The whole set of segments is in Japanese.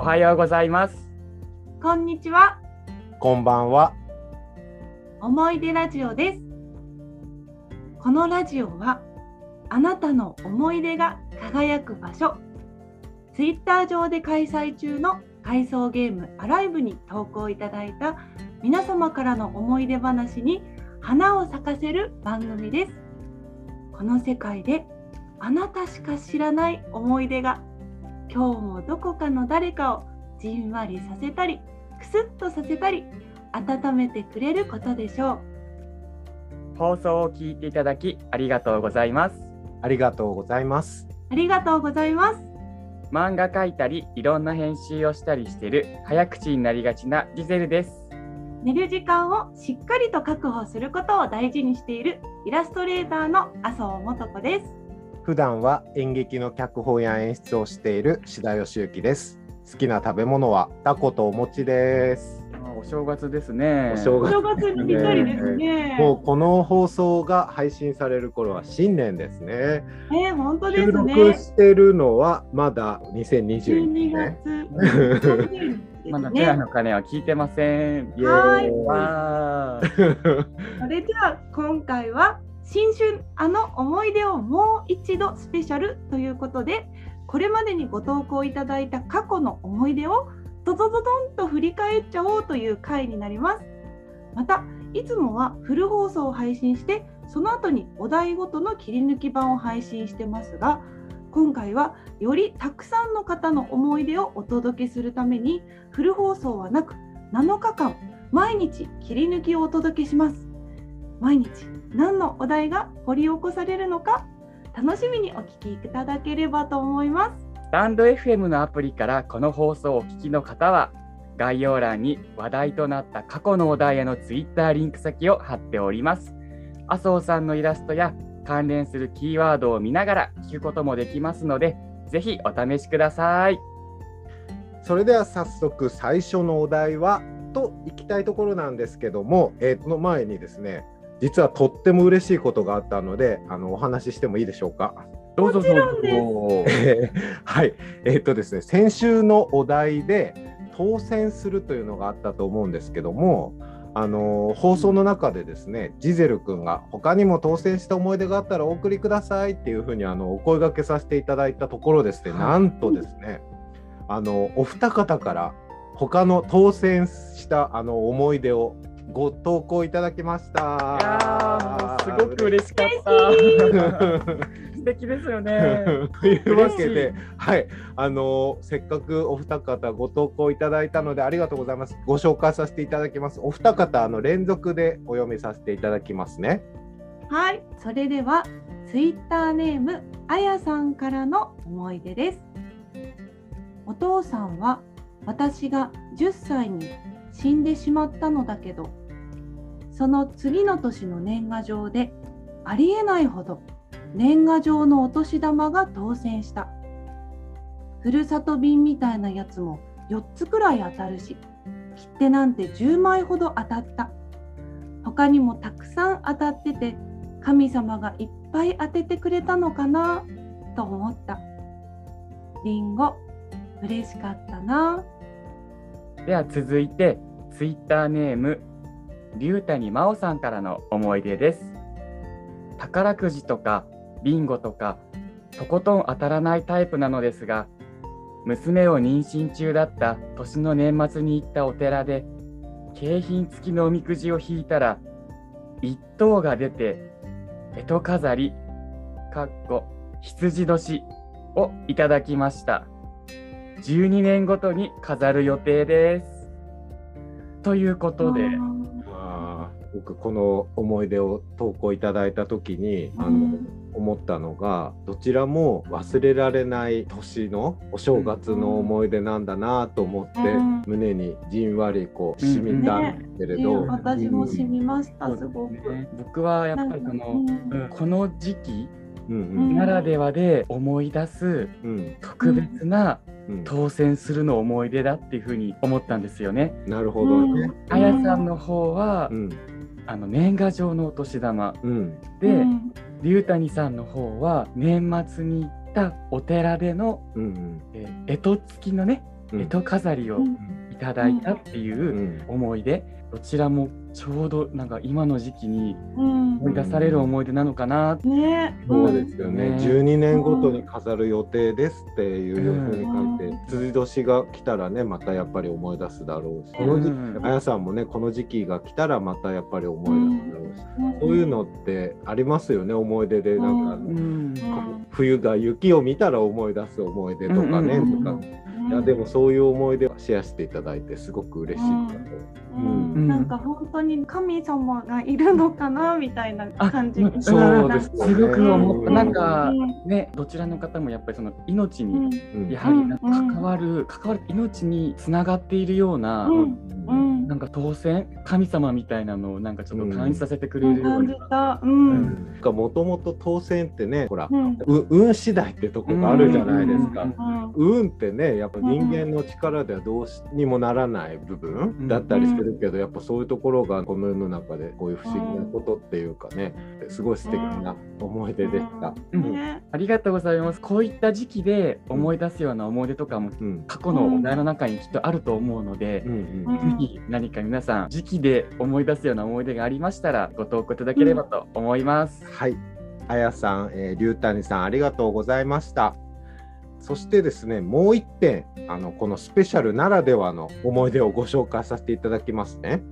おはようございます。こんにちは。こんばんは。思い出ラジオです。このラジオはあなたの思い出が輝く場所。ツイッター上で開催中の回想ゲームアライブに投稿いただいた皆様からの思い出話に花を咲かせる番組です。この世界であなたしか知らない思い出が今日もどこかの誰かをじんわりさせたりくすっとさせたり温めてくれることでしょ放送を聞いていただきありがとうございます。ありがとうございます。う。ありがとうございます。漫画描いたり、いろんな編集をしたりしてる早口になりがちなジゼルです。寝る時間をしっかりと確保することを大事にしているイラストレーターの麻生素子です。普段は演劇の脚本や演出をしている志田義之です。好きな食べ物は？タコとお餅です。あお正月ですね。お正月お正月にぴったりですね。もうこの放送が配信される頃は新年ですね。ね本当です収録ね。してるのはまだ2022 12年。月。まだペアね。の鐘は聞いてません。はいそれでは今回は新春あの思い出をもう一度スペシャルということでこれまでにご投稿いただいた過去の思い出をドドドドンと振り返っちゃおうという回になります。またいつもはフル放送を配信してその後にお題ごとの切り抜き版を配信してますが今回はよりたくさんの方の思い出をお届けするためにフル放送はなく7日間毎日切り抜きをお届けします。毎日何のお題が掘り起こされるのか楽しみにお聞きいただければと思いますスタンド FM のアプリからこの放送をお聞きの方は概要欄に話題となった過去のお題へのツイッターリンク先を貼っております。麻生さんのイラストや関連するキーワードを見ながら聞くこともできますので、ぜひお試しください。それでは早速最初のお題はといきたいところなんですけども、えー、その前にですね実はとっても嬉しいことがあったのであのお話ししてもいいでしょうか？どうぞどうぞえーはい。えっ、とですね先週のお題で当選するというのがあったと思うんですけどもあのー放送の中でですねジゼル君が他にも当選した思い出があったらお送りくださいっていうふうにあのお声掛けさせていただいたところですね、はい。なんとですねあのお二方から他の当選したあの思い出をご投稿いただきました。すごく嬉しかった。素敵ですよね。というわけ嬉しで、はい、あのせっかくお二方ご投稿いただいたのでありがとうございます。ご紹介させていただきます。お二方あの連続でお読みさせていただきますね。はいそれではツイッターネームあやさんからの思い出ですお父さんは私が10歳に死んでしまったのだけどその次の年の年賀状でありえないほど年賀状のお年玉が当選した。ふるさと便みたいなやつも4つくらい当たるし切手なんて10枚ほど当たった。他にもたくさん当たってて神様がいっぱい当ててくれたのかなと思った。りんご嬉しかったな。では続いて、ツイッターネーム、龍谷真央さんからの思い出です。宝くじとかビンゴとか、とことん当たらないタイプなのですが、娘を妊娠中だった年の年末に行ったお寺で、景品付きのおみくじを引いたら、一等が出て、干支飾り、かっこ羊年をいただきました。12年ごとに飾る予定です。ということで、僕この思い出を投稿いただいた時にあの、うん思ったのがどちらも忘れられない年のお正月の思い出なんだなと思って、うん。胸にじんわりこう染みたんですけれど、ね私も染みました、すごく。ね。僕はやっぱりその、この時期ならではで思い出すうん。うん特別なうん。当選するの思い出だっていうふうに思ったんですよね。なるほどね。うん。あやさんの方は、うんあの年賀状のお年玉。うん。で、うん。龍谷さんの方は年末に行ったお寺での、うんえー干支付きのねうん。干支飾りをうん。いただいたっていううん。思い出、どちらもちょうどなんか今の時期にうん。思い出される思い出なのかな。ね。そうですよね、ね12年ごとに飾る予定ですっていうふうに書いて、うん。辻年が来たらねまたやっぱり思い出すだろうし、うん。この時期うん。あやさんもねこの時期が来たらまたやっぱり思い出すだろうし、うん。そういうのってありますよね思い出で。なんか、ううん。うん。冬が雪を見たら思い出す思い出とかね、うん。とかいやでもそういう思い出をシェアしていただいてすごく嬉しいなと。う。ん。うん。なんか本当に神様がいるのかなみたいな感じそうですなんかすごく思った。うんなん。かうん。ね、どちらの方もやっぱりその命うん。にうん。やはり関わる、関わる命につながっているような、うん。うんなんか当選神様みたいなのをなんかちょっと感じさせてくれるよう感じな。た。う。もともと当選ってねほら、うん。う運次第ってとこがあるじゃないですか。うんうん。運ってねやっぱ人間の力ではどうしにもならない部分だったりするけど、やっぱそういうところがこの世の中でこういう不思議なことっていうかねすごい素敵な思い出でした。うんね。ありがとうございます。こういった時期で思い出すような思い出とかもうん過去のお題の中にきっとあると思うので、うんうんぜひ何何か皆さん時期で思い出すような思い出がありましたらご投稿いただければと思います。はい、あやさん、えー、龍谷さんありがとうございました。そしてですね、もう一点、あのこのスペシャルならではの思い出をご紹介させていただきますね。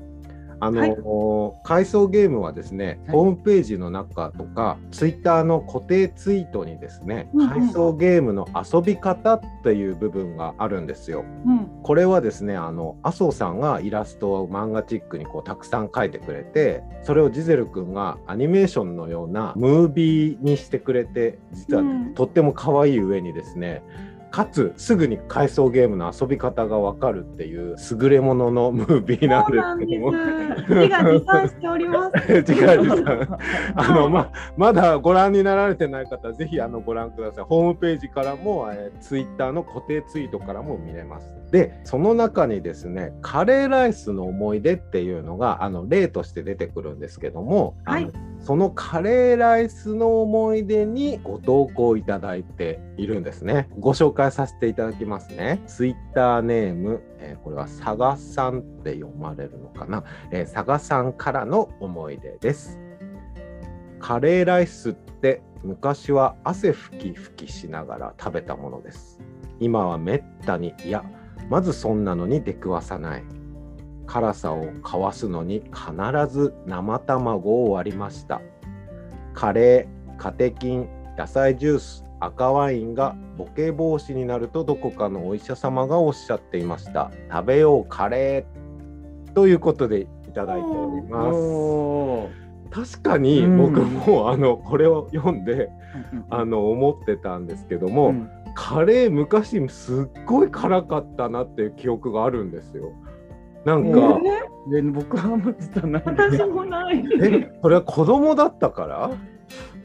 あの、回想ゲームはですね、はいホームページの中とか、ツイッターの固定ツイートにですね、回想ゲームの遊び方っていう部分があるんですよ。うん。これはですねあの麻生さんがイラストを漫画チックにこうたくさん描いてくれてそれをジゼル君がアニメーションのようなムービーにしてくれて実はうんとっても可愛い上にですねかつすぐに回想ゲームの遊び方がわかるっていう優れもののムービーななんんでですけども。す。自画自賛しております。違う違うあのままだご覧になられてない方はぜひあのご覧ください。ホームページからも、えー、ツイッターの固定ツイートからも見れます。でその中にですねカレーライスの思い出っていうのがあの例として出てくるんですけども、はいそのカレーライスの思い出にご投稿いただいているんですね。ご紹介させていただきますね。ツイッターネーム、えーこれは佐賀さんって読まれるのかな？えー佐賀さんからの思い出です。カレーライスって昔は汗拭き拭きしながら食べたものです。今はめったに、いや、まずそんなのに出くわさない。辛さをかわすのに必ず生卵を割りました。カレー、カテキン、野菜ジュース、赤ワインがボケ防止になるとどこかのお医者様がおっしゃっていました。食べようカレーということでいただいております。確かにうん僕も、あのこれを読んでうんあの思ってたんですけども、うんカレー昔すっごい辛かったなっていう記憶があるんですよ。なんうか、で僕はもう実はないん私でもない。えそれは子供だったから？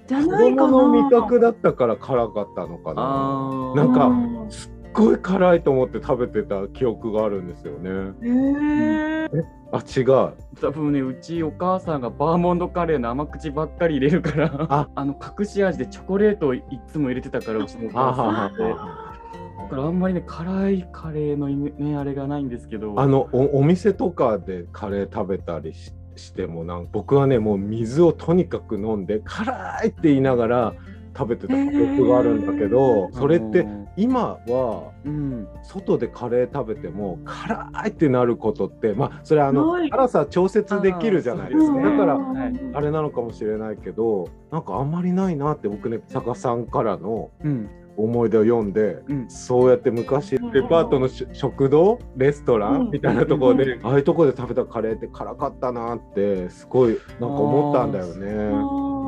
じゃ子ないかな。供の味覚だったから辛かったのかな。あーなんかうんすっごい辛いと思って食べてた記憶があるんですよね。へえ？あ違う。多分ねうちお母さんがバーモンドカレーの甘口ばっかり入れるからああの隠し味でチョコレートをいつも入れてたから うちのお母さんはってだからあんまりね辛いカレーのねあれがないんですけどあのおお店とかでカレー食べたりししてもなん僕はねもう水をとにかく飲んで辛いって言いながら食べてた記憶があるんだけど、それって今はうん。外でカレー食べても辛いってなることってまあそれはあの辛さ調節できるじゃないですか、だからはいあれなのかもしれないけどなんかあんまりないなって僕ね坂さんからのうん。思い出を読んでうん。そうやって昔うん。デパートのし食堂？レストラうん。ンみたいなところでああいうところで食べたカレーって辛かったなってすごいなんか思ったんだよね。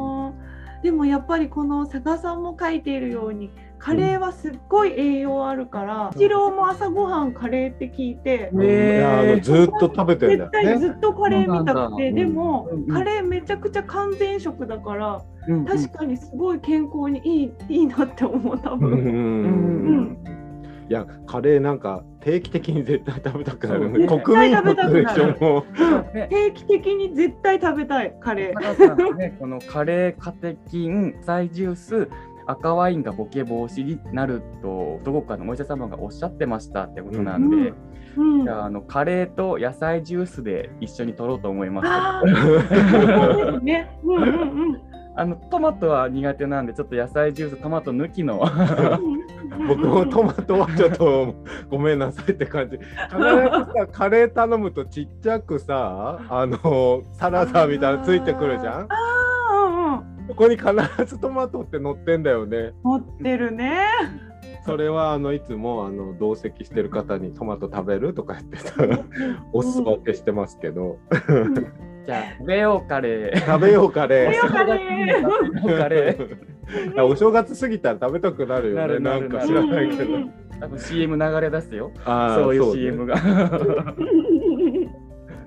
でもやっぱりこの佐賀さんも書いているようにカレーはすっごい栄養あるから、一郎も朝ごはんカレーって聞いて、うん。へーいやあのずーっと食べてんだ絶対。ずっとカレー見たくて、そうなん。だでも、うんカレーめちゃくちゃ完全食だから、うん確かにすごい健康にいいいいなって思う多分。うんうんうんいやカレーなんか定期的に絶対食べたくなる国民食べたくなる。定期的に絶対食べたいカレー。ね、このカレー、カテキン、サイジュース、赤ワインがボケ防止になるとどこかのお医者様がおっしゃってましたってことなんで、うん。じゃああのカレーと野菜ジュースで一緒に取ろうと思います。あーそうですね。うん。うん。あのトマトは苦手なん。でちょっと野菜ジューストマト抜きのうん。僕もトマトはちょっとごめん。なさいって感じ。必ずさカレー頼むとちっちゃくさあのサラダみたいなのついてくるじゃん。ああ、うんそこに必ずトマトって乗ってんだよね。持ってるね。それはあのいつもあの同席してる方にトマト食べるとか言ってさお裾分けしてますけど じゃあ食べようカレー。食べようカレー。食べようカレー お正月過ぎたら食べたくなるよね。なるなるなんか知らないけどうん。多分 CM 流れ出すよ。あーそういうね CM が。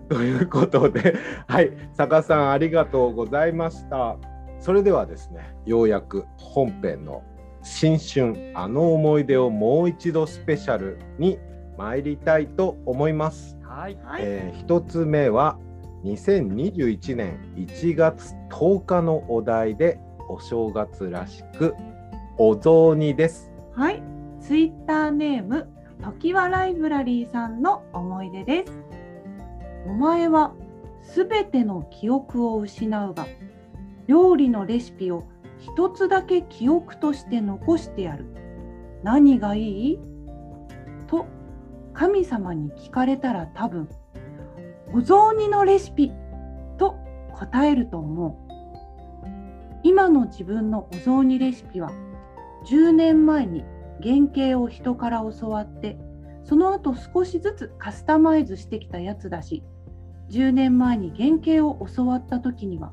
ということで、はい、坂さんありがとうございました。それではですね、ようやく本編の新春あの思い出をもう一度スペシャルに参りたいと思います。はい。はい。えー一つ目は2021年1月10日のお題でお正月らしくお雑煮です。はい。ツイッターネーム、ときわライブラリーさんの思い出です。お前はすべての記憶を失うが、料理のレシピを一つだけ記憶として残してやる。何がいい？と神様に聞かれたら多分、お雑煮のレシピと答えると思う。今の自分のお雑煮レシピは10年前に原型を人から教わってその後少しずつカスタマイズしてきたやつだし10年前に原型を教わった時には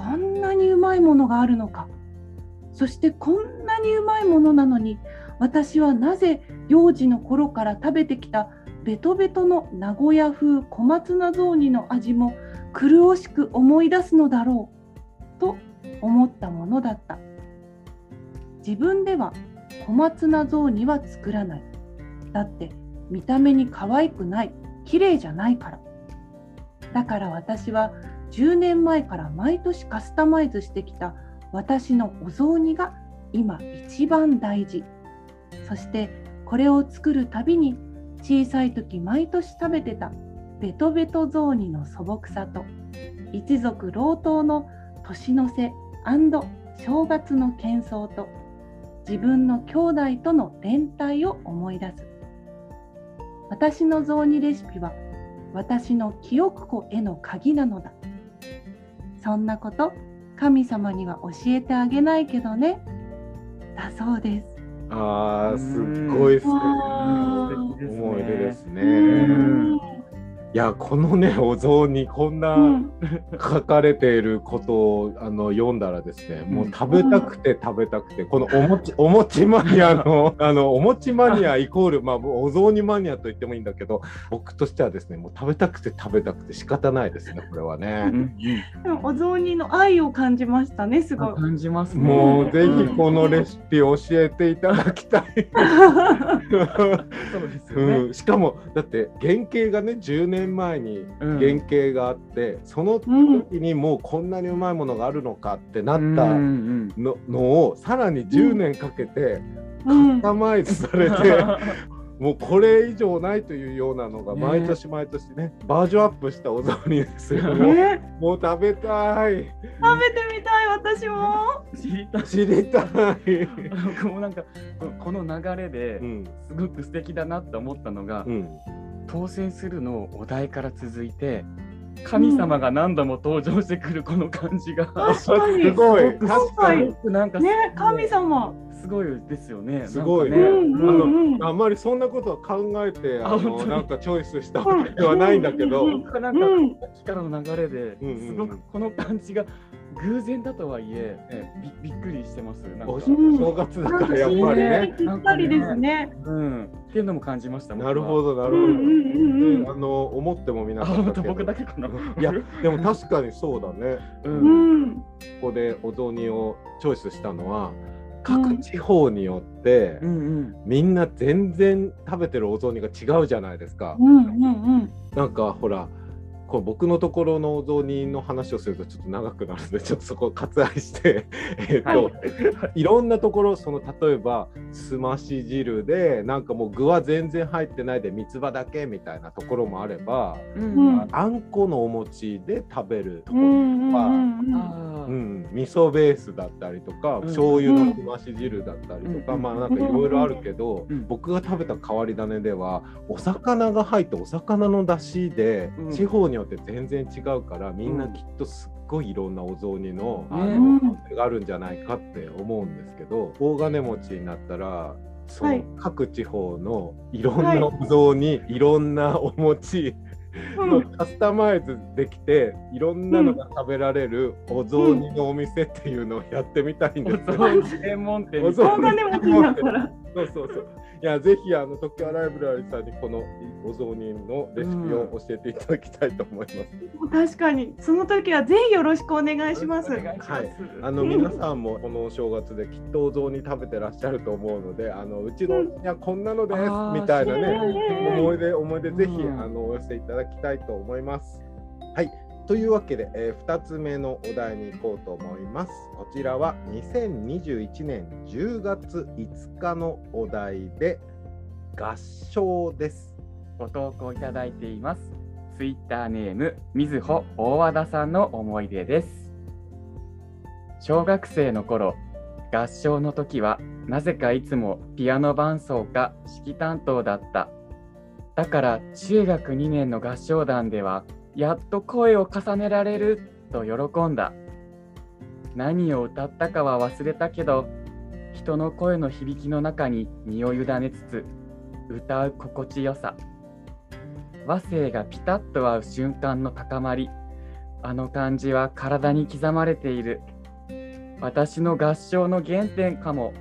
こんなにうまいものがあるのか。そしてこんなにうまいものなのに私はなぜ幼児の頃から食べてきたベトベトの名古屋風小松菜雑煮の味も苦しく思い出すのだろうと思ったものだった。自分では小松菜雑煮は作らない。だって見た目に可愛くない。綺麗じゃないから。だから私は10年前から毎年カスタマイズしてきた私のお雑煮が今一番大事。そしてこれを作るたびに小さい時毎年食べてたベトベト雑煮の素朴さと一族老頭の年の瀬正月の喧騒と自分の兄弟との連帯を思い出す。私の雑煮レシピは私の記憶庫への鍵なのだ。そんなこと神様には教えてあげないけどね。だそうです。ああ、すっごい素敵わ素敵ですね。思い出ですね。んいや、このね、お雑煮、こんなうん書かれていることをあの読んだらですね、もううん食べたくて食べたくて、このお餅 お餅マニアの あのお餅マニアイコール、まあ、お雑煮マニアと言ってもいいんだけど、僕としてはですね、もう食べたくて食べたくて仕方ないですね、これはうんね。うんでもお雑煮の愛を感じましたねすごい。感じますね。もうぜひこのレシピ教えていただきたい。そうですよね。うん、しかもだって原型がね10年前にうん。原型があって、そのうん時にもうこんなにうまいものがあるのかってなうんうったん。の,、のをさらに10年かけてうん。カスタマイズされて、もうこれ以上ないというようなのがね。毎年毎年ねバージョンアップしたお雑煮ですよ。もうね、もう食べたい。食べてみたい私も。知りたい。知りたい。僕もなんかこの流れでうん。すごく素敵だなって思ったのが、うん当選するのお題から続いて神様が何度も登場してくるこの感じが、確かに。すごい。すごく確かに。なんかね、神様。すごいですよね。すごい。ねうんうんうん。あんまりそんなことは考えてあのなんかチョイスしたわけではないんだけど、なんか、うん。からの流れで、うんうんうん。すごくこの感じが偶然だとはいええびびっくりしてます。なんかおうん正月だなんからやっぱりね。ぴったりですね。うん、っていうのも感じました。なるほど。どなるほど。うんうんうんうんあの思ってもみなあ、かった僕だけかな。いやでも確かにそうだね。う。うんん。ここでお雑煮をチョイスしたのは各地方によって、うんうん。みんな全然食べてるお雑煮が違うじゃないですか。うんうんうん。なんかほらこう僕のところのお雑煮の話をするとちょっと長くなるのでちょっとそこを割愛して えっと、はい、いろんなところその例えばすまし汁でなんかもう具は全然入ってないで三つ葉だけみたいなところもあれば、うん、あんこのお餅で食べるところとか、うん、味噌ベースだったりとか、うん、醤油のすまし汁だったりとか、まあなんかいろいろあるけど、僕が食べた変わり種ではお魚が入ってお魚の出汁で地方によって全然違うからみんなきっとすっごいいろんなお雑煮のあのがあるんじゃないかって思うんですけど大金持ちになったらその各地方のいろんなお雑煮、はい、いろんなお餅のカスタマイズできていろんなのが食べられるお雑煮のお店っていうのをやってみたいんですよ。お雑煮専門店。お雑煮。専門店。そうそうそう。いやぜひあの特許ライブラリーさんにこのお雑煮のレシピを教えていただきたいと思います。うん、確かにその時はぜひよろしくお願いします。はい、あの皆さんもこのお正月できっとお雑煮食べてらっしゃると思うので、あのうちの、いやこんなのですみたいなね思い出思い出ぜひ、あのお寄せいただきたいと思います。はい。というわけで、えー、2つ目のお題に行こうと思います。こちらは2021年10月5日のお題で合唱です。ご投稿いただいています。ツイッターネームみずほ大和田さんの思い出です。小学生の頃、合唱の時はなぜかいつもピアノ伴奏か指揮担当だった。だから中学2年の合唱団ではやっと声を重ねられると喜んだ。何を歌ったかは忘れたけど、人の声の響きの中に身を委ねつつ、歌う心地よさ。和声がピタッと合う瞬間の高まり。あの感じは体に刻まれている。私の合唱の原点かも。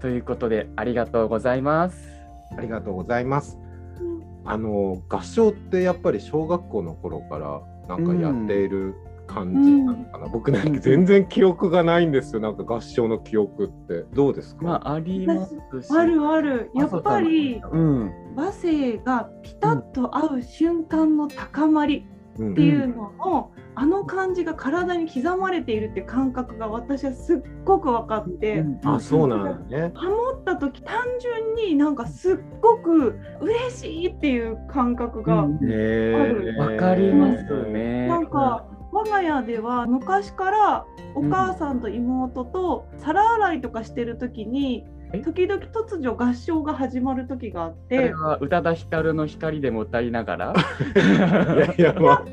ということで、ありがとうございます。ありがとうございます。あの合唱ってやっぱり小学校の頃からなんかやっている感じなのかな、うん、僕ね、全然記憶がないんですよ。なんか合唱の記憶って。どうですか、まあ、ありますし。あるある。やっぱり、うん、和声がピタッと合う瞬間の高まりっていうのの、うんあの感じが体に刻まれているって感覚が私はすっごく分かって、うん、あそうなんね。ハモった時単純になんかすっごく嬉しいっていう感覚がある。わ、うん、かりますね。なんか我が家では昔からお母さんと妹と皿洗いとかしてる時に、時々突如合唱が始まる時があって。宇多田ヒカルの光でも歌いながら。いやいや、まあ、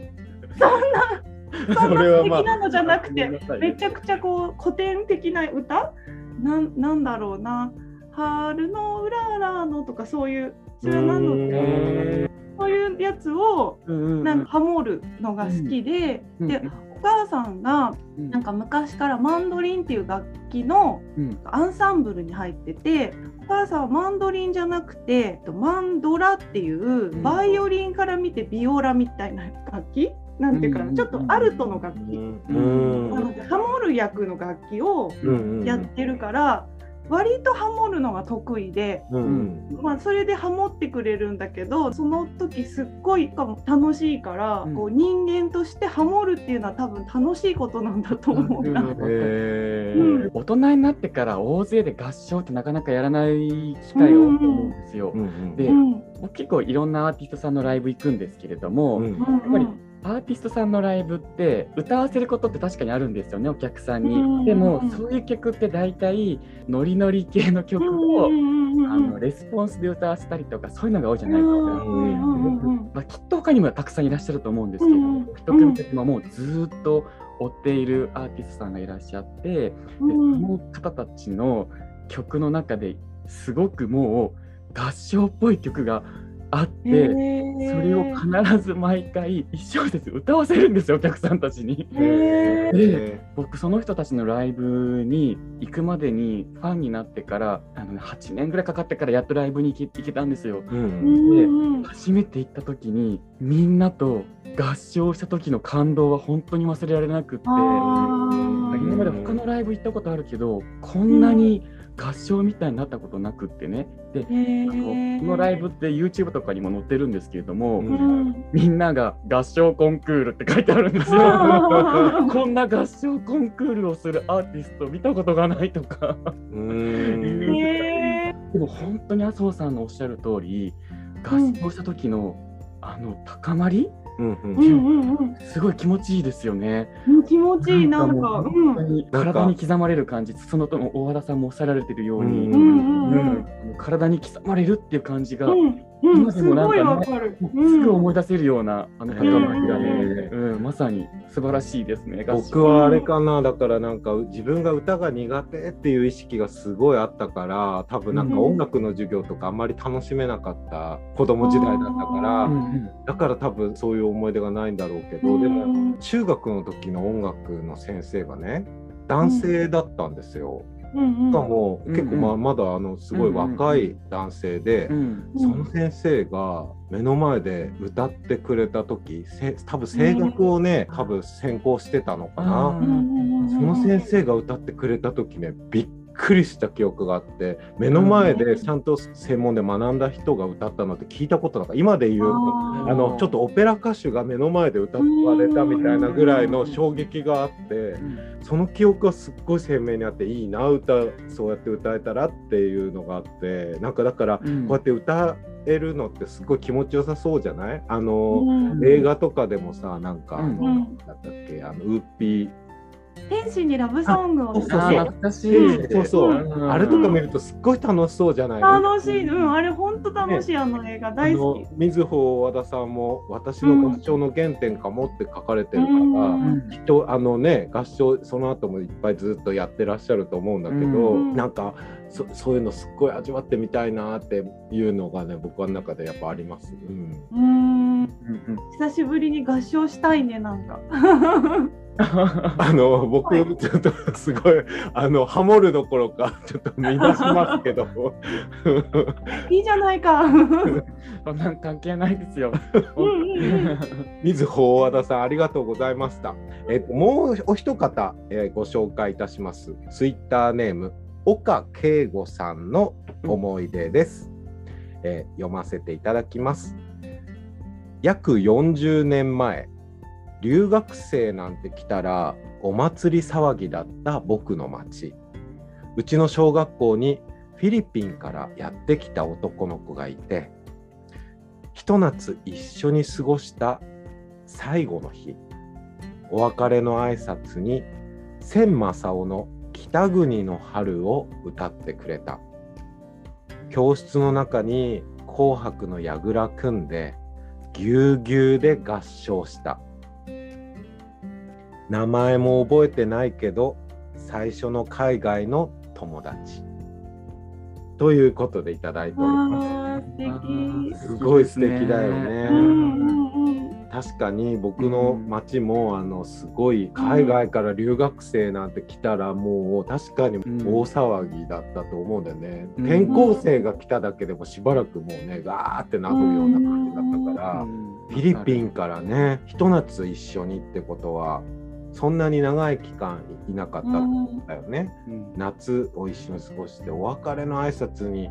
そんなそんな素敵なのじゃなくて、まあ、めちゃくちゃこう古典的な歌？なんなんだろうな「春のうららの」とかそういうそれなの？でそういうやつをなんかハモるのが好きで、でお母さんがなんか昔からマンドリンっていう楽器のアンサンブルに入ってて、お母さんはマンドリンじゃなくてマンドラっていうバイオリンから見てビオラみたいな楽器？なんていうかな、ちょっとアルトの楽器、なのでハモる役の楽器をやってるから、割とハモるのが得意で、うん、まあ、それでハモってくれるんだけどその時すっごい楽しいから、うん、こう人間としてハモるっていうのは多分楽しいことなんだと思うな、えー、大人になってから大勢で合唱ってなかなかやらない機会が多いと思うんですよ。で、結構いろんなアーティストさんのライブ行くんですけれども、やっぱりアーティストさんのライブって歌わせることって確かにあるんですよねお客さんに。でもそういう曲って大体ノリノリ系の曲をあのレスポンスで歌わせたりとかそういうのが多いじゃないですか。まあ、きっと他にもたくさんいらっしゃると思うんですけど一組一組もうずっと追っているアーティストさんがいらっしゃってでその方たちの曲の中ですごくもう合唱っぽい曲があって、それを必ず毎回一小節歌わせるんですよお客さんたちに。で僕その人たちのライブに行くまでにファンになってからあの、ね、8年ぐらいかかってからやっとライブに行け行けたんですよ。うん、で初めて行った時にみんなと合唱した時の感動は本当に忘れられなくって。今まで他のライブ行ったことあるけどこんなに合唱みたいになったことなくってね。でへこーのライブって YouTube とかにも載ってるんですけれども、うん。うんみんなが合唱コンクールって書いてあるんですよ。こんな合唱コンクールをするアーティスト見たことがないとか。でも本当に麻生さんのおっしゃる通り合唱した時の、あの高まりうんううんんうんうん。すごい気持ちいいですよね。うん気持ちいい。なんか体に刻まれる感じそのとも大和田さんもおっしゃられてるように、うんうんうん。ううん。んあの体に刻まれるっていう感じが、うんうん。今ですもなんかねごいわかる。すぐ思い出せるようなあの高まりがね、ううんまさに素晴らしいですね。僕はあれかなだからなんか自分が歌が苦手っていう意識がすごいあったから多分なんか音楽の授業とかあんまり楽しめなかった子供時代だったから、うんうんだから多分そういう思い出がないんだろうけど、うんでも中学の時の音楽の先生がね男性だったんですよ。うんうんしかもうん結構まあまだあのすごい若い男性で、うんその先生が目の前で歌ってくれた時せ多分声楽をね多分専攻してたのかな。あうんうんうん。その先生が歌ってくれた時ねびっくりした記憶があって目の前でちゃんと専門で学んだ人が歌ったのって聞いたことなかった。今で言うあのちょっとオペラ歌手が目の前で歌われたみたいなぐらいの衝撃があってうん。その記憶がすっごい鮮明にあっていいな歌そうやって歌えたらっていうのがあってなんかだからこうやって歌えるのってすごい気持ちよさそうじゃない？あの、うん。映画とかでもさなんかなんだっけあのウーピー天使にラブソングをそう。そうあー懐かしい。そうそう、ん。あれとか見るとすっごい楽しそうじゃない楽しい、うん、あれ本当楽しい、あの映画あ大好き。の。水穂和田さんも「私の合唱の原点かも」って書かれてるから、うん。きっとあのね合唱その後もいっぱいずっとやってらっしゃると思うんだけど、うん。なんかそそういうのすっごい味わってみたいなっていうのがね僕の中でやっぱあります。うんうーん、うん久しぶりに合唱したいね、なんか。あの僕はいちょっとすごいあのハモるどころかちょっと見出しますけどいいじゃないか。そんなん関係ないですよ。うんうんうん水穂和田さんありがとうございました。えっともうお一方、えーご紹介いたします。ツイッターネーム岡圭吾さんの思い出です、えー読ませていただきます。約40年前、留学生なんて来たらお祭り騒ぎだった僕の町。うちの小学校にフィリピンからやってきた男の子がいて、ひと夏一緒に過ごした最後の日、お別れの挨拶に千正夫の北国の春を歌ってくれた。教室の中に紅白の櫓組んでぎゅうぎゅうで合唱した。名前も覚えてないけど最初の海外の友達。ということでいただいております。すごい素敵だよね。うんうんうん。確かに僕の町も、あのすごい海外から留学生なんて来たらもう確かに大騒ぎだったと思うんだよね、うん転校生が来ただけでもしばらくもうねガーってなるような感じだったから、フィリピンからねひと夏一緒にってことはそんなに長い期間いなかったんだよね、うん。夏を一緒に過ごしてお別れの挨拶に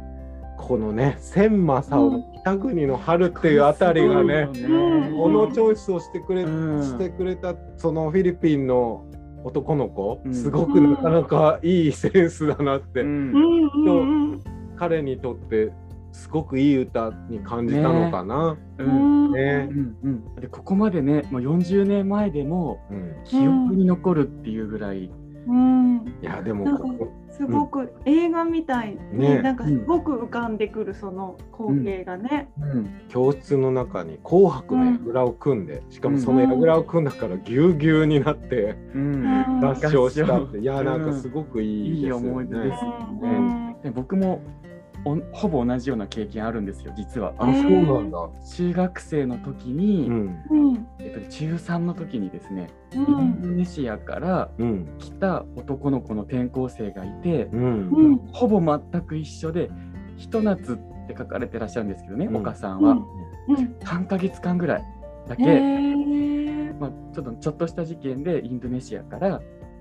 このね千正夫の北国の春っていうあたりがね、すごいよね。このチョイスをしてくれ、うん。してくれたそのフィリピンの男の子、うん。すごくなかなかいいセンスだなって、うん。うんうんうん。彼にとってすごくいい歌に感じたのかな。うん。ね。うん。うん。でここまでねもう40年前でもうん。記憶に残るっていうぐらい、うん。いやでもすごく映画みたいに、ね。なんかすごく浮かんでくるその光景がね。うん。教室の中に紅白の櫓を組んで、しかもその櫓を組んだからぎゅうぎゅうになってうん。うん合唱したって、いやなんかすごくいいですよね。いい思い出ですうんうん。で僕もおほぼ同じような経験あるんですよ実は。あ、そうなんだ。中学生の時に、うん。うんえっと、中3の時にですね、うインんドネシアからうん。来た男の子の転校生がいて、うん。うん。ほぼ全く一緒で「ひと夏」って書かれてらっしゃるんですけどね、うん。岡さんは、うん。3ヶ月間ぐらいだけ、まあ、ちょっとちょっとした事件でインドネシアから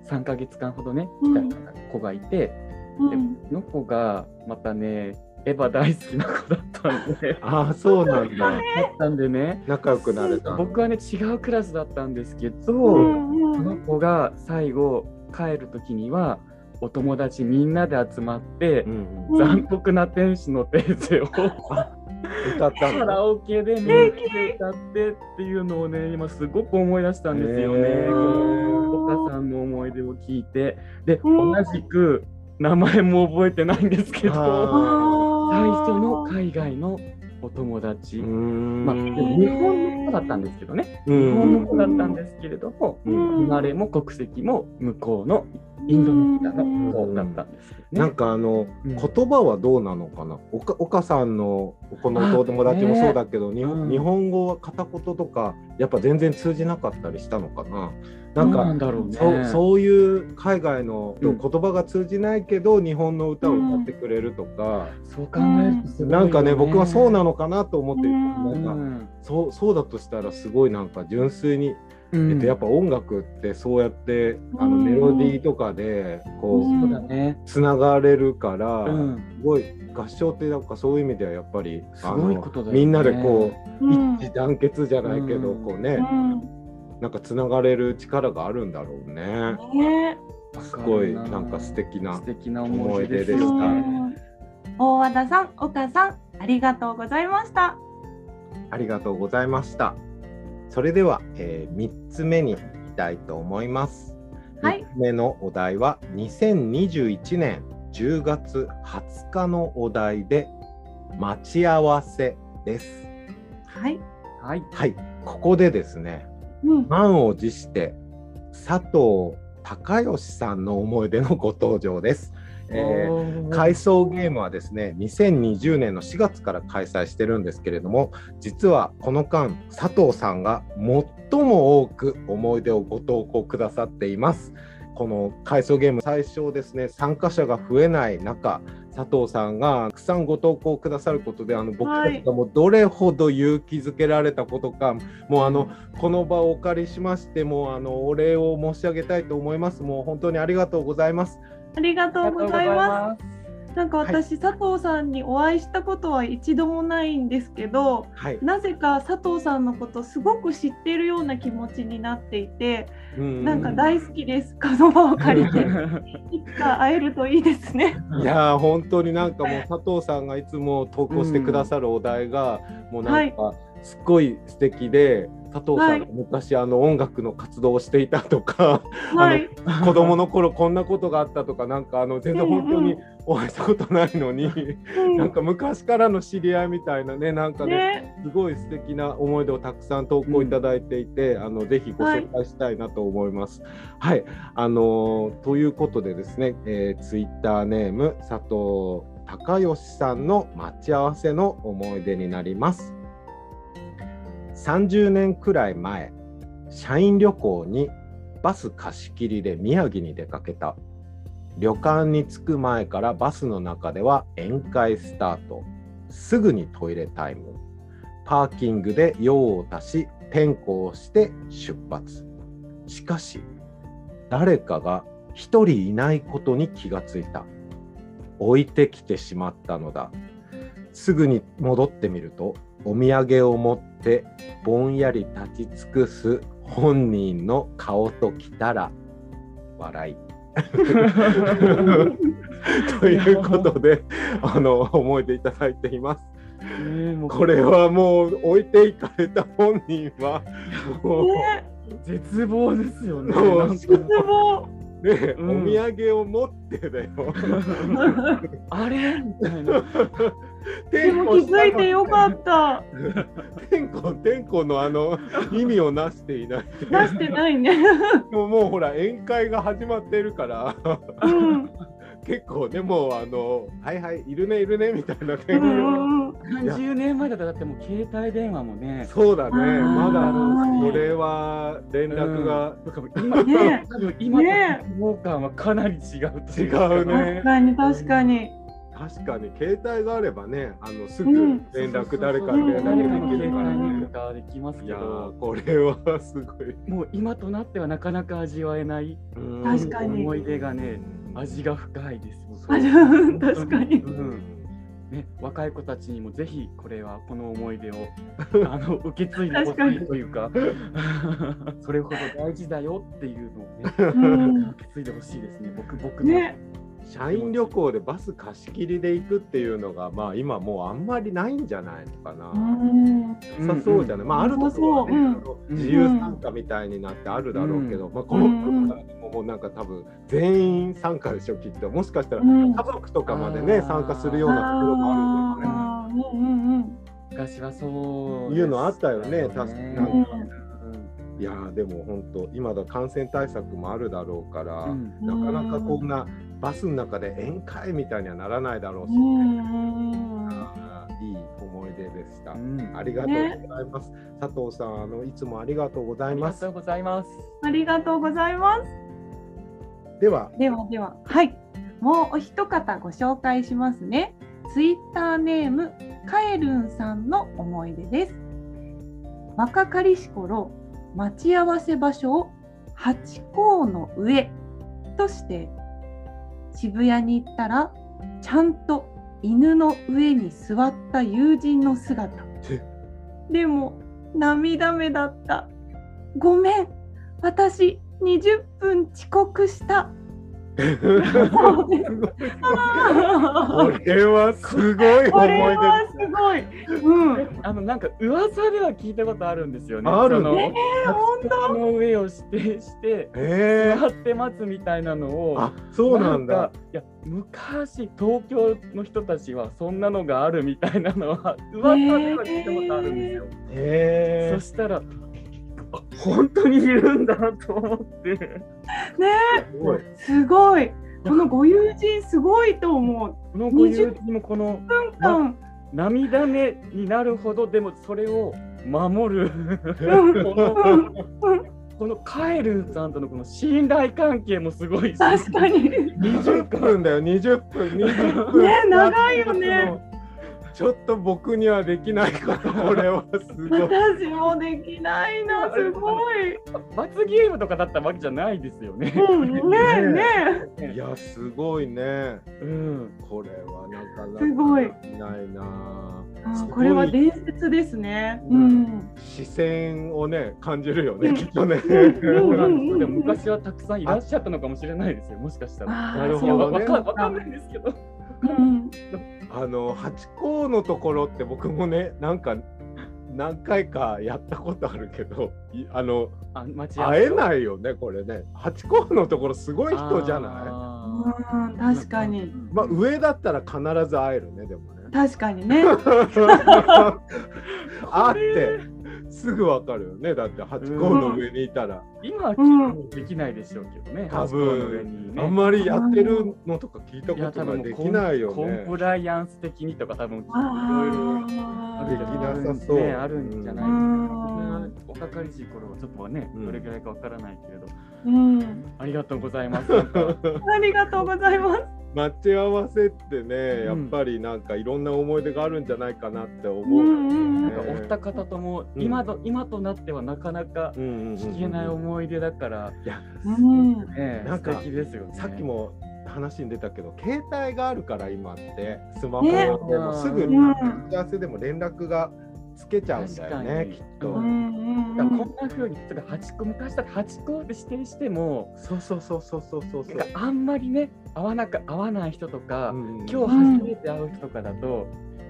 3ヶ月間ほどねうん。来た子がいて、でうん。この子がまたねエヴァ大好きな子だったんで。ああそうなんだ。だったんでね。仲良くなれた。僕はね違うクラスだったんですけど、うんう。んその子が最後帰る時にはお友達みんなで集まってう、んうん。残酷な天使のテーゼを。うん、歌ったんカラだ。オケでみんなで歌ってっていうのをね今すごく思い出したんですよね。お母さんの思い出を聞いて。でうん。同じく名前も覚えてないんですけどあ最初の海外のお友達、まあ、日本の子だったんですけどね、う日本のん子だったんですけれども、うん。生まれも国籍も向こうのインドネシアの子だったんですよね。なんかあの、うん。言葉はどうなのかな？岡さんのこのお友達もそうだけど、日本うん日本語は片言とかやっぱ全然通じなかったりしたのかな？なんだろうね。そうそういう海外のうん言葉が通じないけど、日本の歌を歌ってくれるとか、そう考えるとすごいよね。なんかね僕はそうなのかなと思って、うん。なんかうんそうそうだとしたらすごいなんか純粋に、うん。えっと、やっぱ音楽ってそうやってあのうん。メロディーとかでこう。つながれるから、うん。すごい合唱ってなんかそういう意味ではやっぱりすごいことだよね。みんなでこう、うん。一致団結じゃないけど、うんこうね、うんなんかつながれる力があるんだろうね。ねすごいなんか素敵な素敵な思い出でした大和田さん、岡さん、ありがとうございました。ありがとうございました。それでは、えー、3つ目に行きたいと思います。はい3つ目のお題は2021年10月20日のお題で待ち合わせです。はい。はい。はい、ここでですね、うん。満を持して佐藤孝義さんの思い出のご登場です。えー回想ゲームはですね2020年の4月から開催してるんですけれども実はこの間佐藤さんが最も多く思い出をご投稿くださっています。この回想ゲーム最初ですね参加者が増えない中佐藤さんがたくさんご投稿くださることであの僕たちがもうどれほど勇気づけられたことか、もうあのこの場をお借りしましてもうあのお礼を申し上げたいと思います。もう本当にありがとうございます。ありがとうございます。す。なんか私、佐藤さんにお会いしたことは一度もないんですけど、はい、なぜか佐藤さんのことすごく知ってるような気持ちになっていて、うんなんか大好きです。この場を借りて、いつか会えるといいですね。いやー本当になんかもう佐藤さんがいつも投稿してくださるお題が、もうなんかすっごい素敵で佐藤さんが昔あの音楽の活動をしていたとか、はい。子供の頃こんなことがあったとかなんかあの全然本当にお会いしたことないのに、うん。なんか昔からの知り合いみたいなねなんかねね、すごい素敵な思い出をたくさん投稿いただいていて、あのぜひご紹介したいなと思います。はい、あのーということでですね、えー、ツイッターネーム佐藤孝義さんの待ち合わせの思い出になります。30年くらい前、社員旅行にバス貸し切りで宮城に出かけた。旅館に着く前からバスの中では宴会スタート。すぐにトイレタイム。パーキングで用を足し、点呼して出発。しかし、誰かが一人いないことに気がついた。置いてきてしまったのだ。すぐに戻ってみると、お土産を持ってぼんやり立ち尽くす本人の顔ときたら笑い。ということで、あの思い出いただいています。ねもうこれはもう置いていかれた本人はもう、ね、絶望ですよね。絶望。ねうんお土産を持ってだよ。あれ？みたいな。でも気づいてよかった。天候天候のあの意味をなしていない。出してないね。もうもうほら宴会が始まってるからうん。結構ねもうあのはいはいいるねいるねみたいなう天候。ん。30年前だとだってもう携帯電話もね。そうだねまだうんこれは連絡がうん今、ね多分今とね希望感はかなり違う違かうね確かに確かに。確かに携帯があればねあのすぐうん。連絡誰かうんに連誰か絡できるからね。にとかできますいやけどー、これはすごい。もう今となってはなかなか味わえないうん。確かに思い出がね、味が深いです。あ確かにうん。ね、若い子たちにもぜひこれはこの思い出をあの受け継いでほしいというかそれほど大事だよっていうのをねうん。受け継いでほしいですね僕僕の、ね社員旅行でバス貸し切りで行くっていうのがまあ今もうあんまりないんじゃないのかな。うん。さそうじゃない、まああるところはね、うん。自由参加みたいになってあるだろうけど、まあこのうん頃からももうなんか多分全員参加でしょきっと。もしかしたらうん。家族とかまでね、あー。参加するようなところもあるんだよね。あーうんうんうん。昔はそういうのあったよね確か。にいやーでも本当今だ感染対策もあるだろうから、うん。なかなかこんなバスの中で宴会みたいにはならないだろうし、うんうんあーいい思い出でした。うんありがとうございます。佐藤さんあのいつもありがとうございますありがと。うございます。ありがとうございます。ではではでは、はい。もうお一方ご紹介しますね。ツイッターネーム、カエルンさんの思い出です。若かりし頃、待ち合わせ場所をハチ公の上として、渋谷に行ったら、ちゃんと犬の上に座った友人の姿。でも、涙目だった。ごめん、私20分遅刻した。これはすごいこ思い出れはすごい。うん。あのなんか噂では聞いたことあるんですよね。あるの？そのね本当？の上をしてしてえ座って待つみたいなのを。あそうなんだか。いや昔東京の人たちはそんなのがあるみたいなのは噂では聞いたことあるんですよ。へそしたらあ本当にいるんだと思って。ねすごい。すごい。このご友人すごいと思う。このご友人もこのうん。涙目になるほどでもそれを守るうんこのカエルさんとのこの信頼関係もすごいし確かに。20分だよ20分20分。ね長いよね。ちょっと僕にはできないからこれは すごい。私もできないな。すごい。罰ゲームとかだったわけじゃないですよね。うん。ねね。いやすごいね。うん、これはなかなかすごいないな。あこれは伝説ですね。うん。視線をね感じるよね、うんきっとね。でも昔はたくさんいらっしゃったのかもしれないですよ。もしかしたら。なるほどねいやわかわかんないんですけど。うん。あのハチ公のところって僕もねなんか何回かやったことあるけどいあの会えないよねこれね。ハチ公のところすごい人じゃない？あうん確かに。まあ上だったら必ず会えるねでもね。確かにね。会ってすぐわかるよね。だってハチ公の上にいたら、ー今はもできないでしょうけどね。多ハチ公の上にね。分あんまりやってるのとか聞いたことができないよコンねコンプライアンス的にとか多分いろいろあできなさそうね、あるんじゃないおかかりしい頃はちょっとはね、うん。どれぐらいかわからないけれど、うん。ありがとうございます。ありがとうございます。待ち合わせってねやっうんぱりなんかいろんな思い出があるんじゃないかなって思う、うんうんうん。なんかお二方ともうん。今と、今となってはなかなかうんうんうんうん聞けない思い出だから、いやうん。ね、なんか素敵ですよね。さっきも話に出たけど携帯があるから今ってスマホねでもすぐうん。に打ち合わせでも連絡がつけちゃうんだよねきっと、ううんだからこんな風に例えば8個昔だって8個で指定してもそうそうそうそうそうそう。そうなんかあんまりね合わなか合わない人とか、うんうん今日初めて会う人とかだと、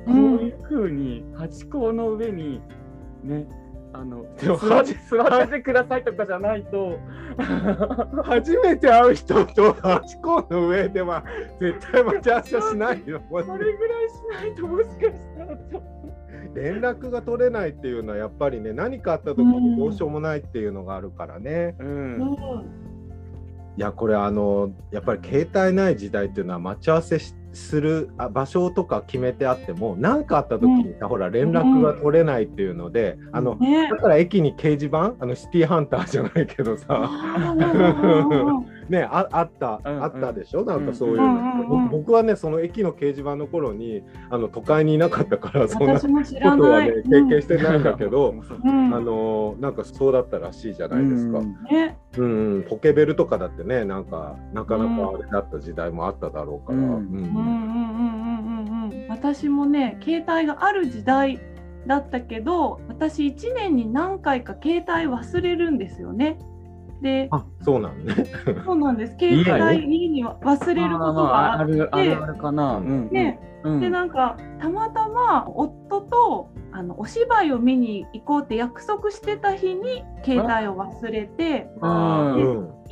うん。こういう風に八甲の上にねあの座って座っててくださいとかじゃないと。初めて会う人とハチ公の上では絶対待ち合わせはしないよ。それぐらいしないともしかしたらちょっ連絡が取れないっていうのはやっぱりね何かあった時にどうしようもないっていうのがあるからね、と、う、うんん。いやこれあのやっぱり携帯ない時代っていうのは待ち合わせしするあ場所とか決めてあっても何かあった時にさ、ほら連絡が取れないっていうので、あのね。だ。から駅に掲示板あのシティハンターじゃないけどさねああった、うんうん、あったでしょ？なんかそういう,、うんうん、僕はねその駅の掲示板の頃にあの都会にいなかったからそんなことはね経験してないんだけど、うん、あのなんかそうだったらしいじゃないですか。うんね。うん、ポケベルとかだってねなんかなかなかあれだった時代もあっただろうから。私もね携帯がある時代だったけど私1年に何回か携帯忘れるんですよね。で、あそうなんね。そうなんです。携帯家に？は忘れることがあって、あるあるあるかな。うんね、うん。でなんかたまたま夫とあのお芝居を見に行こうって約束してた日に携帯を忘れて。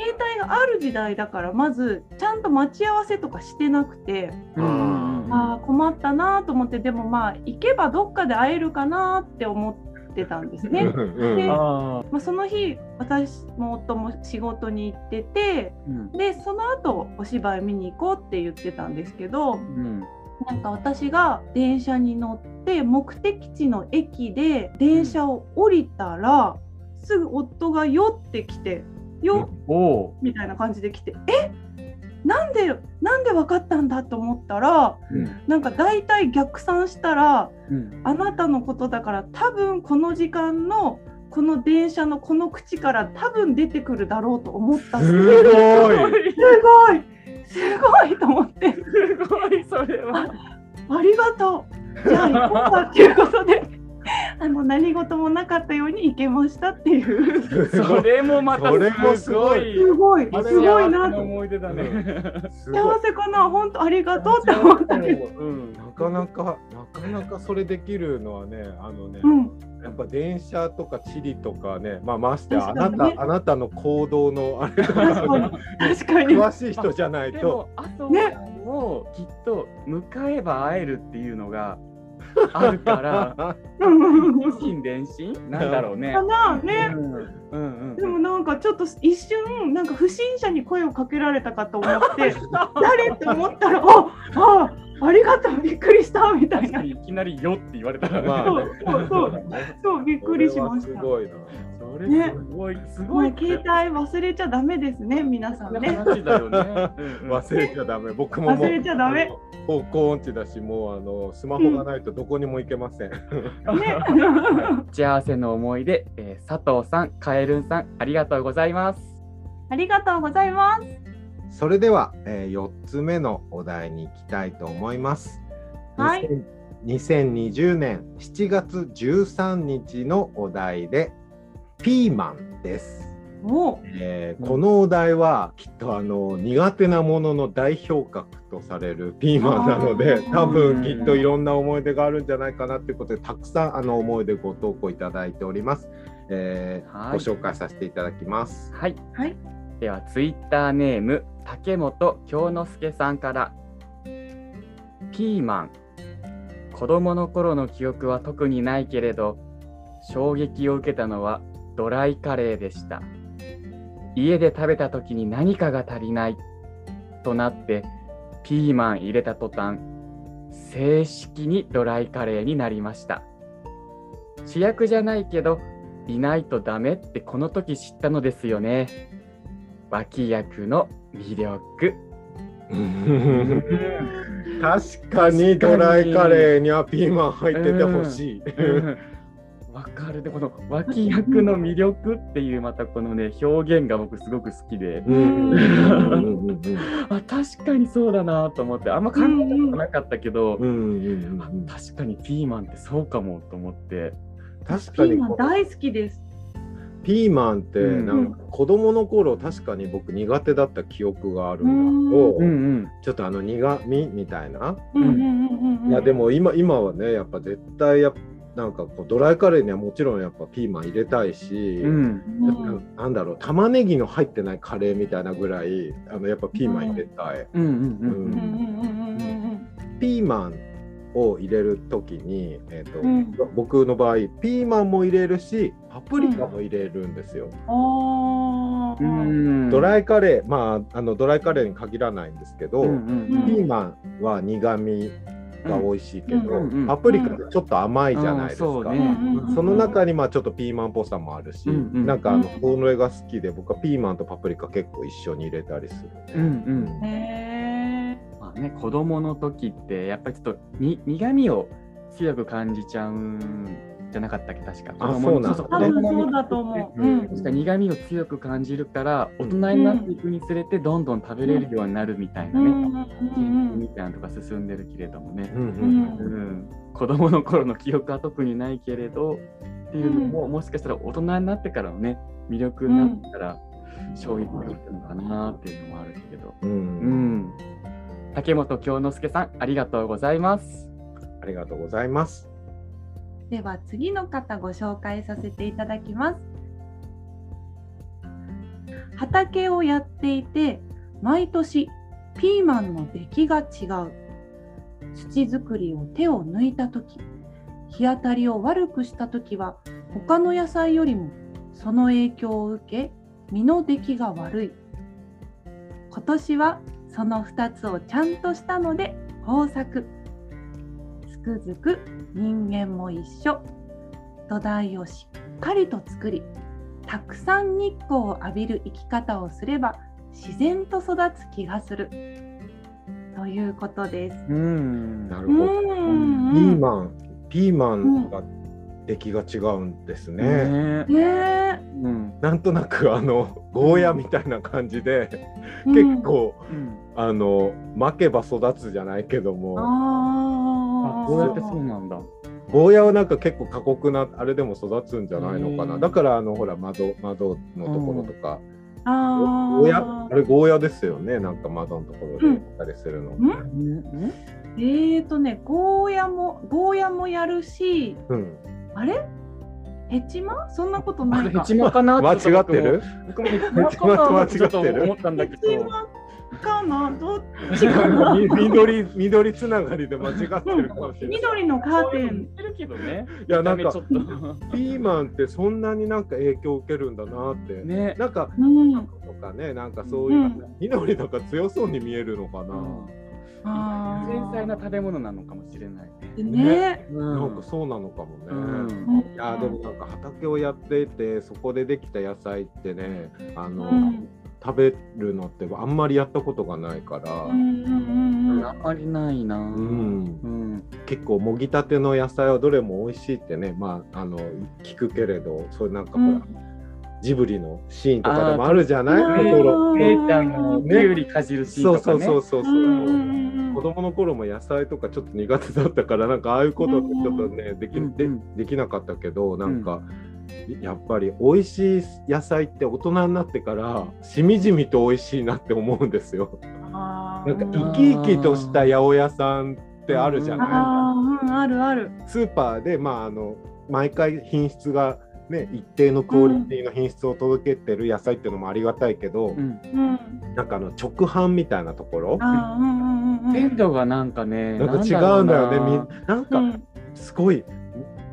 携帯がある時代だからまずちゃんと待ち合わせとかしてなくて、あー困ったなと思って。でもまあ行けばどっかで会えるかなって思ってたんですね。うん。であまあ、その日私も夫も仕事に行っててーうん。でその後お芝居見に行こうって言ってたんですけどうん。なんか私が電車に乗って目的地の駅で電車を降りたら、すぐ夫が酔ってきて「よっ!」おうみたいな感じで来て「え？なんでなんで分かったんだ?」と思ったらうん。なんか大体逆算したらうん。あなたのことだから多分この時間のこの電車のこの口から多分出てくるだろうと思った。んですすごい。すごい。すごいと思って。すごいそれは。ありがとう。じゃあ行こうかっていうことで あの何事もなかったように行けましたっていう。それもまたそれもすごい。すごい。すごいな。思い出だね。幸せかな？本当ありがとうって思ったけど、うん。なかなかなかなかそれできるのはねあのね、うん、やっぱ電車とか地理とかねまあましてあなた、あなたの行動のあれ確かに確かに。詳しい人じゃないと。でも麻生さんをきっと迎えば会えるっていうのがあるからうん一心伝心？なんだろうね。か。なね。うんうんうん。でもなんかちょっと一瞬なんか不審者に声をかけられたかと思って 誰？って思ったらああありがとうびっくりしたみたいな。いきなり「よ」って言われたらね。まあね。そうそうそうびっくりしました。すごいな。それすごい、すごいもう携帯忘れちゃダメですね皆さんね。話だよね。忘れちゃダメ。僕も忘れちゃダメ。方向音痴だしもうあのスマホがないとどこにも行けません、ね。打ち合わせの思い出、えー佐藤さん、カエルンさん、ありがとうございます。ありがとうございます。それでは、え4つ目のお題に行きたいと思います。はい。2000 2020年7月13日のお題でピーマンです。えーこのお題はきっとあの苦手なものの代表格とされるピーマンなので多分きっといろんな思い出があるんじゃないかなということでたくさんあの思い出ご投稿いただいております、えーはい。ご紹介させていただきます。はい。はい。では、ツイッターネーム、竹本京之介さんから、ピーマン。子供の頃の記憶は特にないけれど、衝撃を受けたのはドライカレーでした。家で食べた時に何かが足りないとなって、ピーマン入れた途端、正式にドライカレーになりました。主役じゃないけど、いないとダメってこの時知ったのですよね。脇役の魅力。確かにドライカレーにはピーマン入っててほしい。うん。わかる。でこの脇役の魅力っていうまたこのね表現が僕すごく好きで、あ確かにそうだなと思って。あんま考えたことなかったけど、確かにピーマンってそうかもと思って。確ピーマンかに大好きです。ピーマンってなんか子供の頃確かに僕苦手だった記憶があるんだけど、ちょっとあの苦みみたいな、うん、いやでも今今はねやっぱ絶対やっぱなんかこうドライカレーにはもちろんやっぱピーマン入れたいし、うん、なんだろう玉ねぎの入ってないカレーみたいなぐらいあのやっぱピーマン入れたい。ピーマンを入れる時に、えーとうん僕の場合ピーマンも入れるしパプリカも入れるんですよ。ああ。うんドライカレーまああのドライカレーに限らないんですけど、うんうんピーマンは苦味が美味しいけど、うんパプリカってちょっと甘いじゃないですか。うんそうねうんその中にまあちょっとピーマンっぽさもあるし、うんうんなんかあのうんこれが好きで僕はピーマンとパプリカ結構一緒に入れたりする。うんうん。まあね、子供の時ってやっぱりちょっとに苦味を強く感じちゃうんじゃなかったっけ？確か。あ子供にそうなんだ。多分そうだと思う。うん。確か苦味を強く感じるから大人になっていくにつれてどんどん食べれるようになるみたいなね、うんうんうんみたいなのとか進んでるけれどもね、うんうんうん、子供の頃の記憶は特にないけれどっていうのも、もしかしたら大人になってからのね魅力になってから衝撃があったのかなっていうのもあるけど、うん。うん、竹本京之介さんありがとうございます。ありがとうございます。では次の方ご紹介させていただきます。畑をやっていて毎年ピーマンの出来が違う土作りを手を抜いた時日当たりを悪くした時は他の野菜よりもその影響を受け実の出来が悪い今年はその2つをちゃんとしたので豊作。つくづく人間も一緒。土台をしっかりと作りたくさん日光を浴びる生き方をすれば自然と育つ気がする。ということです。うん。なるほど。ピーマン、ピーマンが出来が違うんですね。ね。ねえ、うん。なんとなくあのゴーヤみたいな感じで、結構うん。あの負けば育つじゃないけども、ああ、あこう。やってそうなんだ。ゴーヤはなんか結構過酷なあれでも育つんじゃないのかな。だからあのほら窓窓のところとか、あゴーヤああれゴーヤですよね。なんか窓のところでやったりするの。ん。うん。えーとね、ゴーヤもゴーヤもやるし、うん。あれ？ヘチマ？そんなことないか。チマかな？間違ってる？僕もヘチマと思ったんだけヘチど。マかな？どっちかな？み緑緑つながりで間違ってるかもしれない。緑のカーテン。てるけどね。いやなんかちょっとピーマンってそんなになんか影響を受けるんだなって。ね。なんかうん。とかねなんかそういう、うん緑とか強そうに見えるのかな。あ繊細な食べ物なのかもしれないね。ね。ね。なんかそうなのかもね。うんいやでもなんか畑をやっていてそこでできた野菜ってねあの、うん食べるのってあんまりやったことがないから、うんうんうんうん。あんまりないな。うんうん。結構もぎたての野菜はどれも美味しいってねまああの聞くけれどそういうなんかほら、うんジブリのシーンとかでもあるじゃない？ところ。ちゃんのキュウリかじるシーそうンとかね。そうそうそうそう。うんう子供の頃も野菜とかちょっと苦手だったからなんかああいうことってちょっとね、できでできなかったけどなんか、やっぱり美味しい野菜って大人になってからしみじみと美味しいなって思うんですよ。なんか生き生きとした八百屋さんってあるじゃない、あーうんあるある。スーパーでまああの毎回品質がね一定のクオリティの品質を届けてる野菜っていうのもありがたいけど、うん。うん。なんかあの直販みたいなところ？鮮度がなんかね。なんか違うんだよね。みなんかうんすごい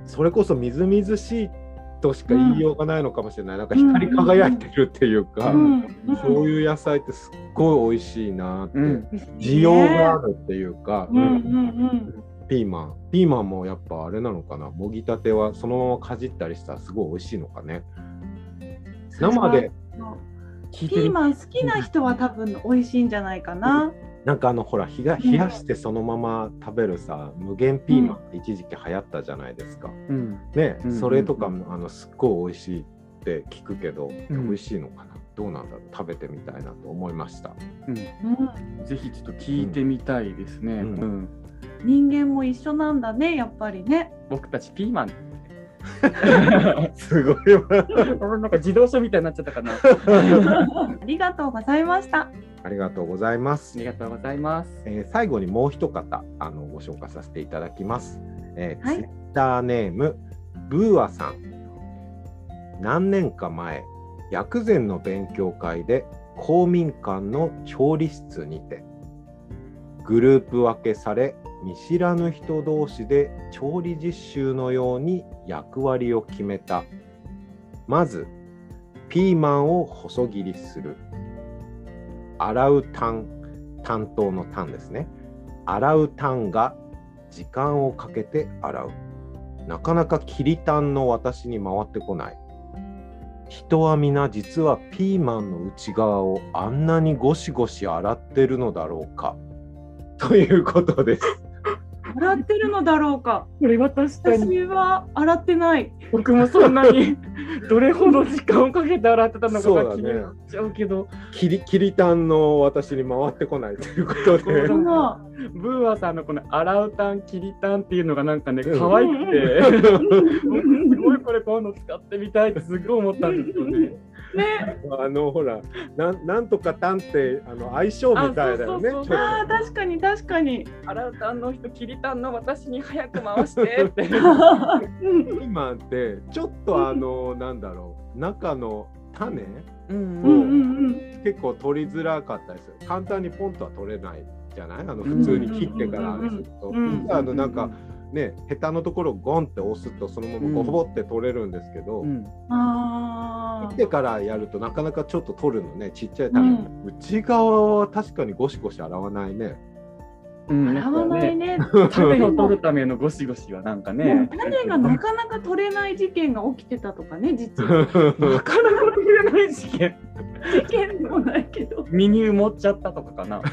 それこそみずみずしいとしか言いようがないのかもしれない、なんか光り輝いてるっていうか、うんそういう野菜ってすっごい美味しいなって、うん。需要があるっていうか、うんうんうん。ピーマン。ピーマンもやっぱあれなのかな。もぎたてはそのままかじったりしたらすごい美味しいのかね。生でピーマン好きな人は多分美味しいんじゃないかな。なんかあのほら冷や冷やしてそのまま食べるさ無限ピーマンって一時期流行ったじゃないですか、うん。ね、うん。それとかもあのすっごい美味しいって聞くけど、うん。美味しいのかな。どうなんだろう。食べてみたいなと思いました。うん。うん。ぜひちょっと聞いてみたいですね。ううんん。人間も一緒なんだね、やっぱりね。僕たちピーマン。すごいわ俺なんか自動車みたいになっちゃったかな。ありがとうございました。ありがとうございますあり。がとうございます。えー最後にもう一方あのご紹介させていただきます。えーはいツイッターネームブーアさん。何年か前薬膳の勉強会で公民館の調理室にてグループ分けされ見知らぬ人同士で調理実習のように役割を決めた。まずピーマンを細切りする。洗う担担当の担ですね。洗う担が時間をかけて洗う。なかなかきりたんの私に回ってこない。人は皆実はピーマンの内側をあんなにゴシゴシ洗ってるのだろうか。ということです。洗ってるのだろうか。これは確かに私は洗ってない。僕もそんなに どれほど時間をかけて洗ってたのかが気になっちゃうけど、きりきりたんの私に回ってこないということで。ブーアさんのこの洗うタン、切りタンっていうのがなんかね、うん可愛くて、僕すごいこれ今度使ってみたいってすごい思ったんですよね。ね、あのほらなんなんとかたんってあの相性みたいだよね。あそうそうそうちょっああ確かに確かに。洗うタンの人、切りタンの私に早く回して って。とピーマンってちょっとあのなんだろう中の種うんうんうんうん。結構取りづらかったりする。簡単にポンとは取れないじゃない？あの普通に切ってからあれすると。うんうんうん実はあのなんかねヘタのところをゴンって押すとそのままこうほぼって取れるんですけど。うんあ切ってからやるとなかなかちょっと取るのねちっちゃい種、う内側は確かにゴシゴシ洗わないねうんあ。洗わないね。種を取るためのゴシゴシはなんかでもね、種がなかなか取れない事件が起きてたとかね、実は。なかなか取れない事件。事件でもないけど。身に埋もっちゃったとかかな。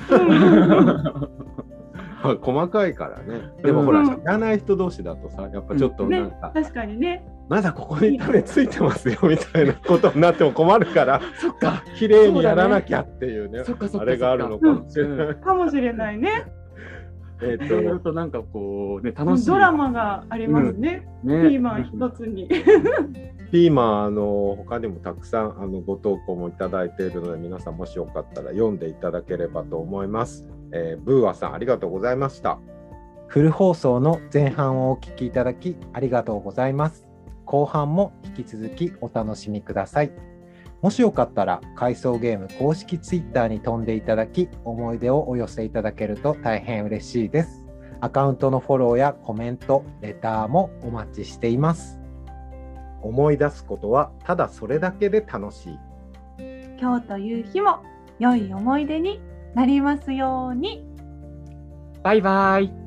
細かいからねでもほら、うん知らない人同士だとさやっぱちょっとなねんか、、確かにね。まだここに種ついてますよみたいなことになっても困るから そっか。綺麗にやらなきゃっていうねあれがあるのかもしれない、うんかもしれないね。えっととなんかこうね楽しい。ドラマがありますね。ねピーマン一つに。ピーマンあの他にもたくさんあのご投稿もいただいているので皆さんもしよかったら読んでいただければと思います、えーブーアさんありがとうございましたフル放送の前半をお聞きいただきありがとうございます。後半も引き続きお楽しみください。もしよかったら回想ゲーム公式 Twitter に飛んでいただき思い出をお寄せいただけると大変嬉しいです。アカウントのフォローやコメント、レターもお待ちしています。思い出すことはただそれだけで楽しい今日という日も良い思い出になりますように。バイバイ。